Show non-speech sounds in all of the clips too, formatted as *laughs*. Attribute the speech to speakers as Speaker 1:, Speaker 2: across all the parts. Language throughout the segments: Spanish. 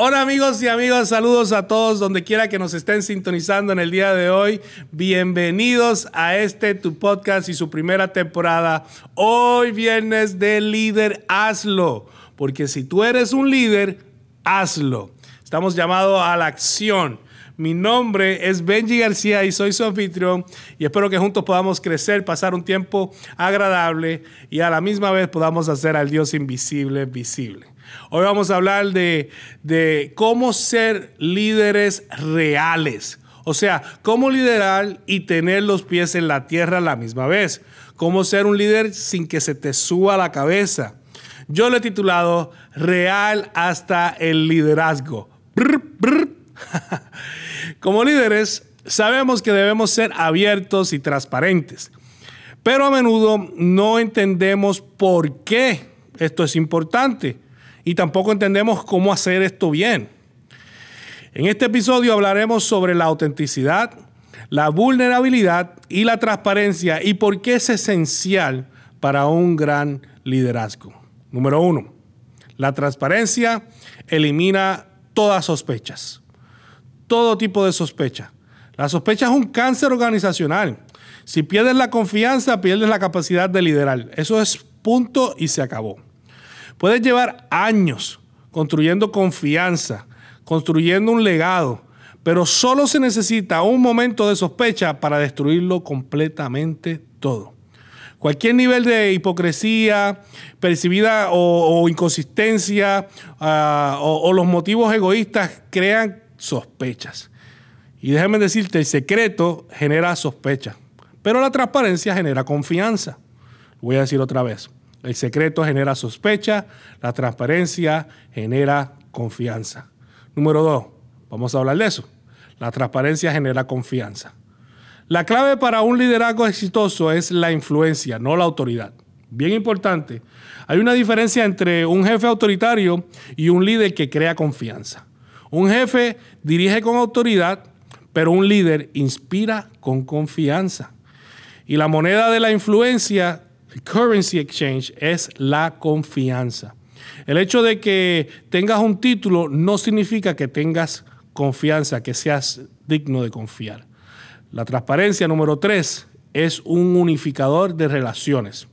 Speaker 1: Hola amigos y amigas, saludos a todos donde quiera que nos estén sintonizando en el día de hoy. Bienvenidos a este tu podcast y su primera temporada. Hoy viernes de líder, hazlo. Porque si tú eres un líder, hazlo. Estamos llamados a la acción. Mi nombre es Benji García y soy su anfitrión y espero que juntos podamos crecer, pasar un tiempo agradable y a la misma vez podamos hacer al Dios invisible visible. Hoy vamos a hablar de, cómo ser líderes reales. O sea, cómo liderar y tener los pies en la tierra a la misma vez. Cómo ser un líder sin que se te suba la cabeza. Yo lo he titulado Real hasta el liderazgo. *laughs* *laughs* Como líderes, sabemos que debemos ser abiertos y transparentes. Pero a menudo no entendemos por qué esto es importante y tampoco entendemos cómo hacer esto bien. En este episodio hablaremos sobre la autenticidad, la vulnerabilidad y la transparencia y por qué es esencial para un gran liderazgo. Número uno, la transparencia elimina todas sospechas, todo tipo de sospecha. La sospecha es un cáncer organizacional. Si pierdes la confianza, pierdes la capacidad de liderar. Eso es punto y se acabó. Puedes llevar años construyendo confianza, construyendo un legado, pero solo se necesita un momento de sospecha para destruirlo completamente todo. Cualquier nivel de hipocresía percibida o, inconsistencia ah, o, o los motivos egoístas crean sospechas. Y déjame decirte, el secreto genera sospecha, pero la transparencia genera confianza. Voy a decir otra vez. El secreto genera sospecha, la transparencia genera confianza. Número dos, vamos a hablar de eso. La transparencia genera confianza. La clave para un liderazgo exitoso es la influencia, no la autoridad. Bien importante. Hay una diferencia entre un jefe autoritario y un líder que crea confianza. Un jefe dirige con autoridad, pero un líder inspira con confianza. Y la moneda de la influencia currency exchange es la confianza. El hecho de que tengas un título no significa que tengas confianza, que seas digno de confiar. La transparencia número tres es un unificador de relaciones.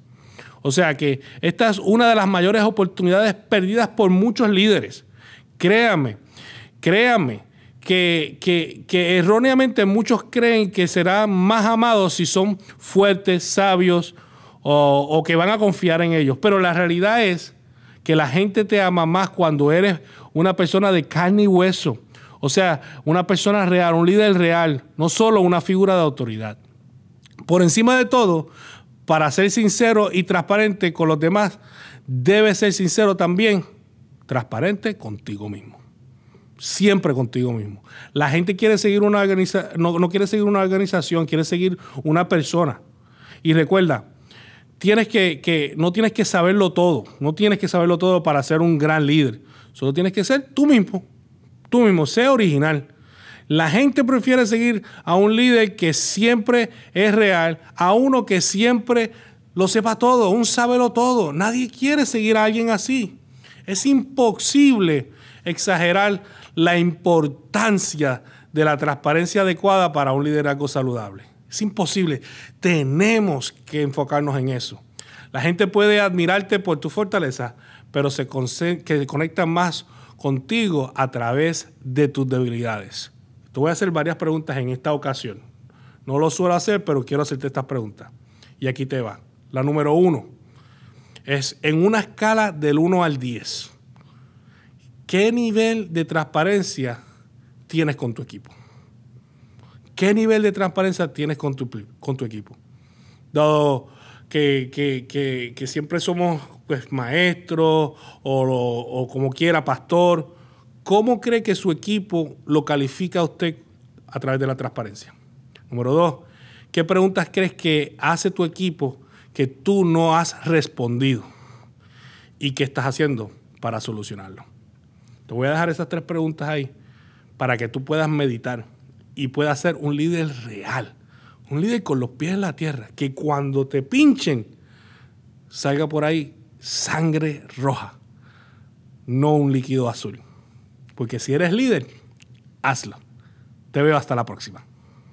Speaker 1: O sea que esta es una de las mayores oportunidades perdidas por muchos líderes. Créame, créame que, que, erróneamente muchos creen que serán más amados si son fuertes, sabios, o, que van a confiar en ellos. Pero la realidad es que la gente te ama más cuando eres una persona de carne y hueso. O sea, una persona real, un líder real, no solo una figura de autoridad. Por encima de todo, para ser sincero y transparente con los demás, debes ser sincero también, transparente contigo mismo. Siempre contigo mismo. La gente quiere seguir una organización, no quiere seguir una organización, quiere seguir una persona. Y recuerda, tienes que, no tienes que saberlo todo, no tienes que saberlo todo para ser un gran líder. Solo tienes que ser tú mismo, tú mismo, sé original. La gente prefiere seguir a un líder que siempre es real, a uno que siempre lo sepa todo, un sábelo todo. Nadie quiere seguir a alguien así. Es imposible exagerar la importancia de la transparencia adecuada para un liderazgo saludable. Es imposible. Tenemos que enfocarnos en eso. La gente puede admirarte por tu fortaleza, pero se, que conecta más contigo a través de tus debilidades. Te voy a hacer varias preguntas en esta ocasión. No lo suelo hacer, pero quiero hacerte estas preguntas. Y aquí te va. La número uno es en una escala del 1 al 10. ¿Qué nivel de transparencia tienes con tu equipo? ¿Qué nivel de transparencia tienes con tu, con tu equipo? Dado que, siempre somos pues, maestros o, como quiera, pastor, ¿cómo cree que su equipo lo califica a usted a través de la transparencia? Número dos, ¿qué preguntas crees que hace tu equipo que tú no has respondido? ¿Y qué estás haciendo para solucionarlo? Te voy a dejar esas tres preguntas ahí para que tú puedas meditar y pueda ser un líder real, un líder con los pies en la tierra, que cuando te pinchen salga por ahí sangre roja, no un líquido azul. Porque si eres líder, hazlo. Te veo hasta la próxima.